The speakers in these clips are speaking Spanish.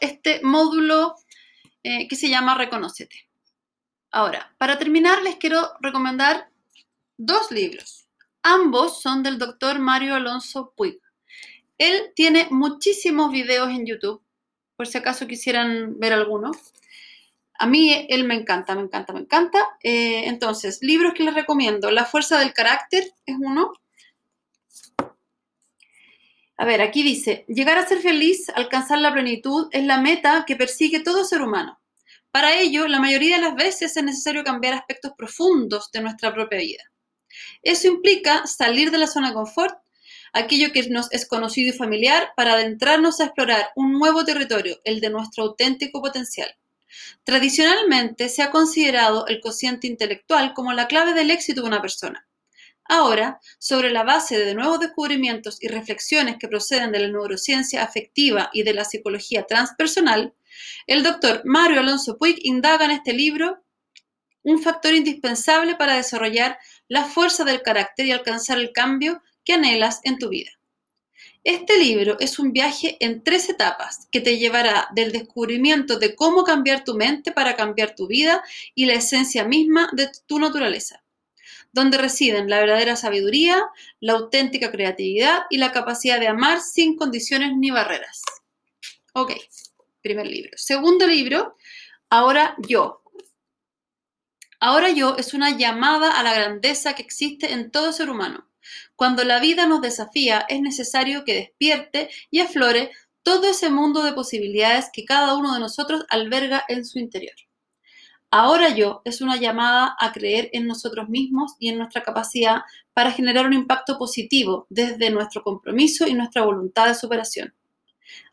este módulo eh, que se llama Reconócete. Ahora, para terminar, les quiero recomendar dos libros. Ambos son del doctor Mario Alonso Puig. Él tiene muchísimos videos en YouTube, por si acaso quisieran ver alguno. A mí él me encanta, me encanta, me encanta. Eh, entonces, libros que les recomiendo. La fuerza del carácter es uno. A ver, aquí dice, llegar a ser feliz, alcanzar la plenitud, es la meta que persigue todo ser humano. Para ello, la mayoría de las veces es necesario cambiar aspectos profundos de nuestra propia vida. Eso implica salir de la zona de confort, aquello que nos es conocido y familiar, para adentrarnos a explorar un nuevo territorio, el de nuestro auténtico potencial. Tradicionalmente se ha considerado el cociente intelectual como la clave del éxito de una persona. Ahora, sobre la base de nuevos descubrimientos y reflexiones que proceden de la neurociencia afectiva y de la psicología transpersonal, el doctor Mario Alonso Puig indaga en este libro un factor indispensable para desarrollar la fuerza del carácter y alcanzar el cambio que anhelas en tu vida. Este libro es un viaje en tres etapas que te llevará del descubrimiento de cómo cambiar tu mente para cambiar tu vida y la esencia misma de tu naturaleza donde residen la verdadera sabiduría, la auténtica creatividad y la capacidad de amar sin condiciones ni barreras. Ok, primer libro. Segundo libro, Ahora yo. Ahora yo es una llamada a la grandeza que existe en todo ser humano. Cuando la vida nos desafía, es necesario que despierte y aflore todo ese mundo de posibilidades que cada uno de nosotros alberga en su interior. Ahora yo es una llamada a creer en nosotros mismos y en nuestra capacidad para generar un impacto positivo desde nuestro compromiso y nuestra voluntad de superación.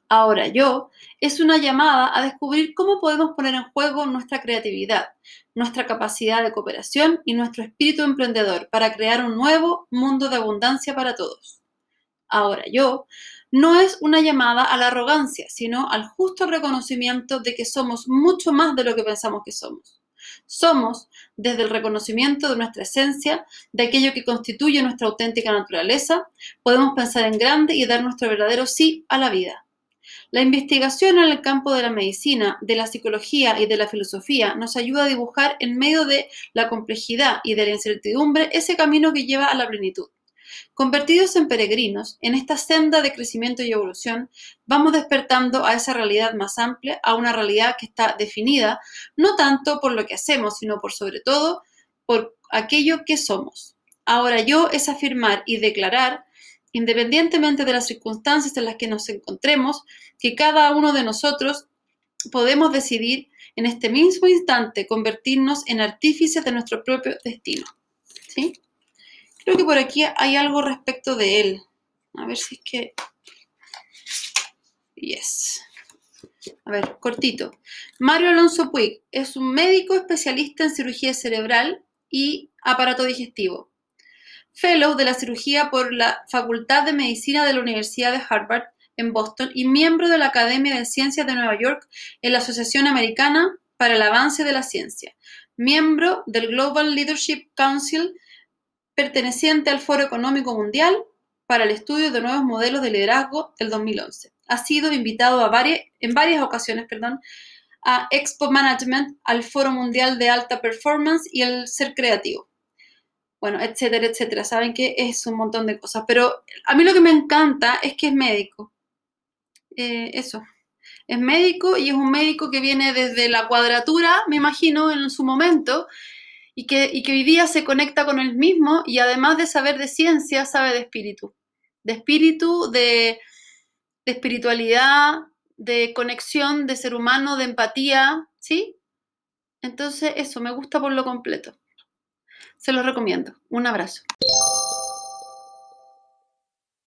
Ahora yo es una llamada a descubrir cómo podemos poner en juego nuestra creatividad, nuestra capacidad de cooperación y nuestro espíritu emprendedor para crear un nuevo mundo de abundancia para todos. Ahora yo no es una llamada a la arrogancia, sino al justo reconocimiento de que somos mucho más de lo que pensamos que somos. Somos, desde el reconocimiento de nuestra esencia, de aquello que constituye nuestra auténtica naturaleza, podemos pensar en grande y dar nuestro verdadero sí a la vida. La investigación en el campo de la medicina, de la psicología y de la filosofía nos ayuda a dibujar en medio de la complejidad y de la incertidumbre ese camino que lleva a la plenitud. Convertidos en peregrinos, en esta senda de crecimiento y evolución, vamos despertando a esa realidad más amplia, a una realidad que está definida no tanto por lo que hacemos, sino por sobre todo por aquello que somos. Ahora yo es afirmar y declarar, independientemente de las circunstancias en las que nos encontremos, que cada uno de nosotros podemos decidir en este mismo instante convertirnos en artífices de nuestro propio destino. ¿Sí? Creo que por aquí hay algo respecto de él. A ver si es que... Yes. A ver, cortito. Mario Alonso Puig es un médico especialista en cirugía cerebral y aparato digestivo. Fellow de la cirugía por la Facultad de Medicina de la Universidad de Harvard en Boston y miembro de la Academia de Ciencias de Nueva York en la Asociación Americana para el Avance de la Ciencia. Miembro del Global Leadership Council perteneciente al Foro Económico Mundial para el Estudio de Nuevos Modelos de Liderazgo del 2011. Ha sido invitado a varias, en varias ocasiones perdón, a Expo Management, al Foro Mundial de Alta Performance y el Ser Creativo. Bueno, etcétera, etcétera. Saben que es un montón de cosas. Pero a mí lo que me encanta es que es médico. Eh, eso. Es médico y es un médico que viene desde la cuadratura, me imagino, en su momento, y que, hoy día se conecta con él mismo y además de saber de ciencia, sabe de espíritu. De espíritu, de, de espiritualidad, de conexión, de ser humano, de empatía, ¿sí? Entonces, eso, me gusta por lo completo. Se lo recomiendo. Un abrazo.